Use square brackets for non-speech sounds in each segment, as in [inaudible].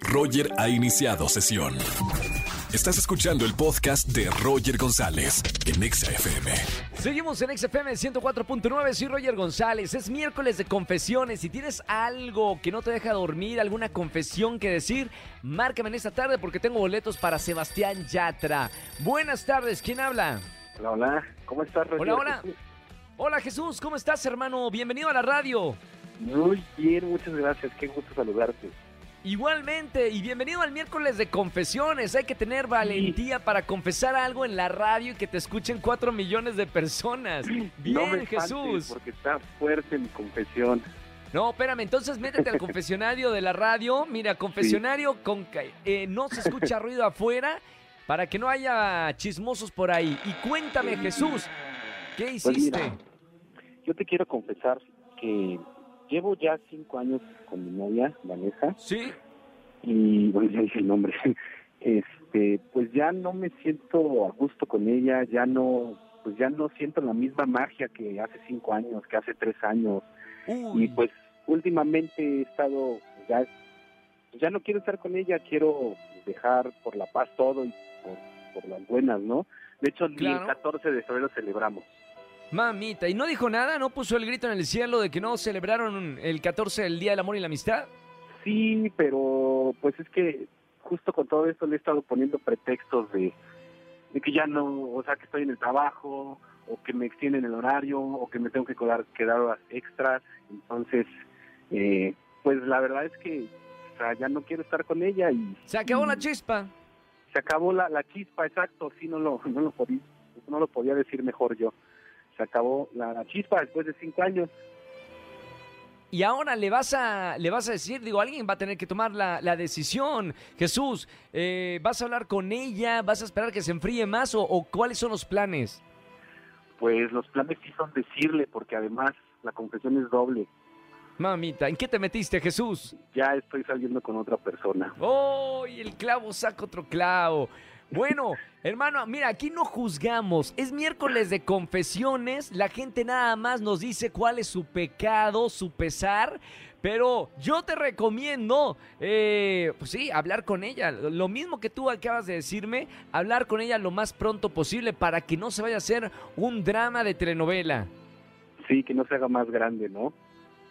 Roger ha iniciado sesión. Estás escuchando el podcast de Roger González en Exa FM. Seguimos en XFM 104.9, soy Roger González. Es miércoles de confesiones. Si tienes algo que no te deja dormir, alguna confesión que decir, márcame en esta tarde porque tengo boletos para Sebastián Yatra. Buenas tardes, ¿quién habla? Hola, hola, ¿cómo estás, Roger? Hola, hola. Hola Jesús, ¿cómo estás hermano? Bienvenido a la radio. Muy bien, muchas gracias, qué gusto saludarte. Igualmente, y bienvenido al miércoles de confesiones. Hay que tener valentía para confesar algo en la radio y que te escuchen cuatro millones de personas. Bien, no me Jesús. porque está fuerte mi confesión. No, espérame, entonces métete al confesionario de la radio. Mira, confesionario con eh, no se escucha [laughs] ruido afuera para que no haya chismosos por ahí. Y cuéntame, Jesús, ¿qué Pues hiciste? mira, yo te quiero confesar que llevo ya cinco años con mi novia, Vanessa, ¿Sí? y bueno, ya dije el nombre. [laughs] Este, pues ya no me siento a gusto con ella, ya no, pues ya no siento la misma magia que hace cinco años, que hace tres años. Uy, y pues últimamente he estado ya ya no quiero estar con ella quiero dejar por la paz todo y por, por las buenas no de hecho Claro. el 14 de febrero celebramos mamita, ¿y no dijo nada? ¿No puso el grito en el cielo de que no celebraron el 14 el Día del Amor y la Amistad? sí pero pues es que justo con todo esto le he estado poniendo pretextos de de que ya no o sea que estoy en el trabajo o que me extienden el horario o que me tengo que quedar quedar horas extras entonces eh, pues la verdad es que o sea, ya no quiero estar con ella y Se acabó la Mm. chispa. se acabó la, la chispa, exacto, sí, no lo, no lo podía, no lo podía decir mejor yo. Se acabó la, chispa después de cinco años. Y ahora le vas a, le vas a decir, digo, alguien va a tener que tomar la, la decisión. Jesús, eh, ¿vas a hablar con ella? ¿Vas a esperar que se enfríe más? ¿O, o cuáles son los planes? Pues los planes sí son decirle, porque además la confesión es doble. Mamita, ¿en qué te metiste, Jesús? Ya estoy saliendo con otra persona. ¡Oh! Y el clavo saca otro clavo. Bueno, hermano, mira, aquí no juzgamos. Es miércoles de confesiones. La gente nada más nos dice cuál es su pecado, su pesar. Pero yo te recomiendo, eh, pues sí, hablar con ella. Lo mismo que tú acabas de decirme, hablar con ella lo más pronto posible para que no se vaya a hacer un drama de telenovela. Sí, que no se haga más grande, ¿no?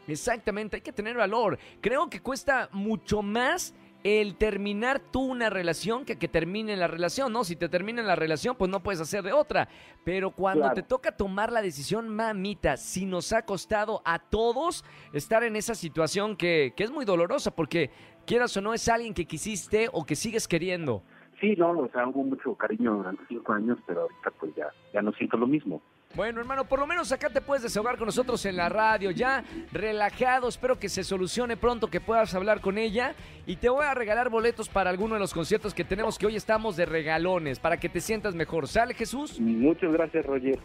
Exactamente, hay que tener valor. Creo que cuesta mucho más el terminar tú una relación que que termine la relación, ¿no? Si te termina la relación, pues no puedes hacer de otra. Pero cuando Claro. te toca tomar la decisión, mamita, si nos ha costado a todos estar en esa situación que, que es muy dolorosa, porque quieras o no, es alguien que quisiste o que sigues queriendo. Sí, no, o sea, hubo mucho cariño durante cinco años, pero ahorita pues ya, ya no siento lo mismo. Bueno, hermano, por lo menos acá te puedes desahogar con nosotros en la radio, ya relajado. Espero que se solucione pronto, que puedas hablar con ella. Y te voy a regalar boletos para alguno de los conciertos que tenemos, que hoy estamos de regalones, para que te sientas mejor. ¿Sale, Jesús? Muchas gracias, Roger.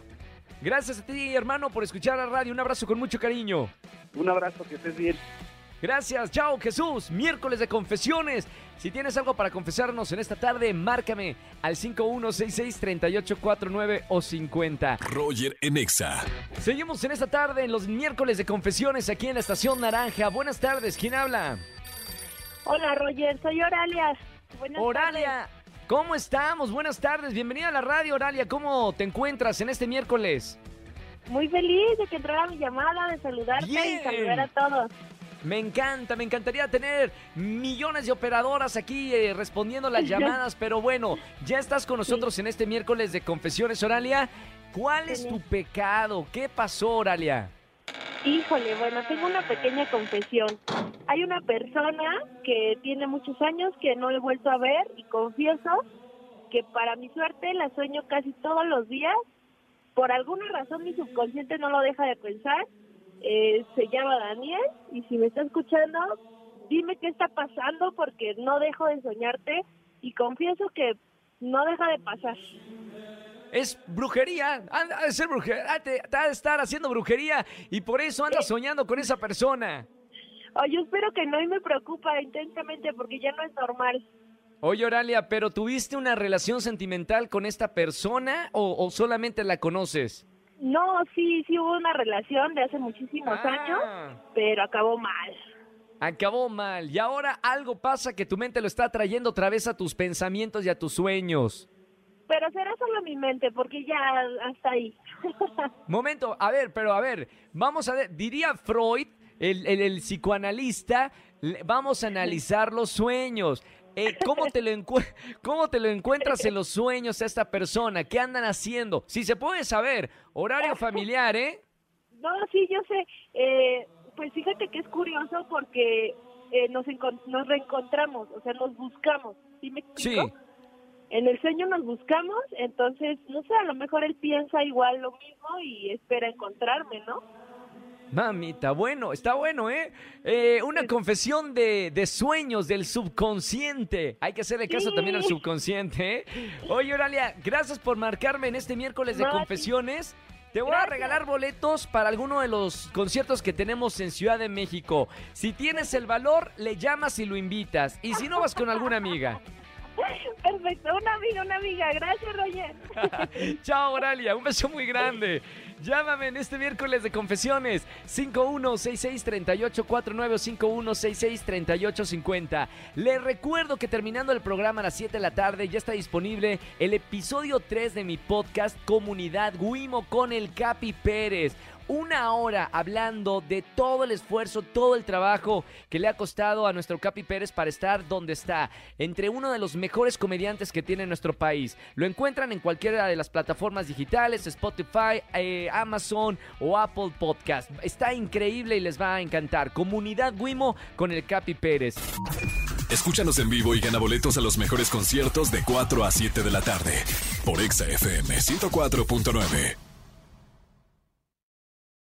Gracias a ti, hermano, por escuchar la radio. Un abrazo con mucho cariño. Un abrazo, que estés bien. Gracias, chao Jesús. Miércoles de confesiones. Si tienes algo para confesarnos en esta tarde, márcame al 5166-3849 o 50. Roger en Exa. Seguimos en esta tarde en los miércoles de confesiones aquí en la Estación Naranja. Buenas tardes, ¿quién habla? Hola Roger, soy Oralia. Buenas Oralia, ¿cómo estamos? Buenas tardes, bienvenida a la radio, Oralia. ¿Cómo te encuentras en este miércoles? Muy feliz de que entrara mi llamada, de saludarte Bien. y saludar a todos. Me encanta, me encantaría tener millones de operadoras aquí eh, respondiendo las [laughs] llamadas, pero bueno, ya estás con nosotros en este miércoles de confesiones, Oralia. ¿Cuál es tu pecado? ¿Qué pasó, Oralia? Híjole, bueno, tengo una pequeña confesión. Hay una persona que tiene muchos años que no he vuelto a ver y confieso que para mi suerte la sueño casi todos los días. Por alguna razón mi subconsciente no lo deja de pensar. Eh, se llama Daniel y si me está escuchando, dime qué está pasando porque no dejo de soñarte y confieso que no deja de pasar. Es brujería, anda ha de ser brujería, ha de, ha de estar haciendo brujería y por eso andas soñando con esa persona. Oh, yo espero que no y me preocupa intensamente porque ya no es normal. Oye, Oralia, ¿pero tuviste una relación sentimental con esta persona o, o solamente la conoces? No, sí, sí hubo una relación de hace muchísimos Ah. años, pero acabó mal. Acabó mal. Y ahora algo pasa que tu mente lo está trayendo otra vez a tus pensamientos y a tus sueños. Pero será solo mi mente, porque ya hasta ahí. [laughs] Momento, a ver, pero a ver, vamos a ver, diría Freud, el, el- el psicoanalista, vamos a analizar los sueños. Eh, ¿cómo, te lo ¿Cómo te lo encuentras en los sueños a esta persona? ¿Qué andan haciendo? Si se puede saber, horario familiar, ¿eh? No, sí, yo sé. Eh, pues fíjate que es curioso porque eh, nos, nos reencontramos, o sea, nos buscamos. ¿Sí me explico? Sí. En el sueño nos buscamos, entonces, no sé, a lo mejor él piensa igual lo mismo y espera encontrarme, ¿no? Mamita, bueno, está bueno, ¿eh? Eh, una confesión de, de sueños del subconsciente. Hay que hacerle caso Sí. también al subconsciente, ¿eh? Oye, Oralia, gracias por marcarme en este miércoles de No, confesiones. Te voy a regalar boletos para alguno de los conciertos que tenemos en Ciudad de México. Si tienes el valor, le llamas y lo invitas. Y si no, vas con alguna amiga. Perfecto, una amiga, una amiga. Gracias, Roger. [laughs] Chao, Oralia. Un beso muy grande. Llámame en este miércoles de confesiones. 51663849 o 51663850. Les recuerdo que terminando el programa a las 7 de la tarde ya está disponible el episodio 3 de mi podcast Comunidad Guimo con el Capi Pérez. Una hora hablando de todo el esfuerzo, todo el trabajo que le ha costado a nuestro Capi Pérez para estar donde está, entre uno de los mejores comediantes que tiene nuestro país. Lo encuentran en cualquiera de las plataformas digitales, Spotify, eh, Amazon o Apple Podcast. Está increíble y les va a encantar. Comunidad Wimo con el Capi Pérez. Escúchanos en vivo y gana boletos a los mejores conciertos de 4 a 7 de la tarde por Exa FM 104.9.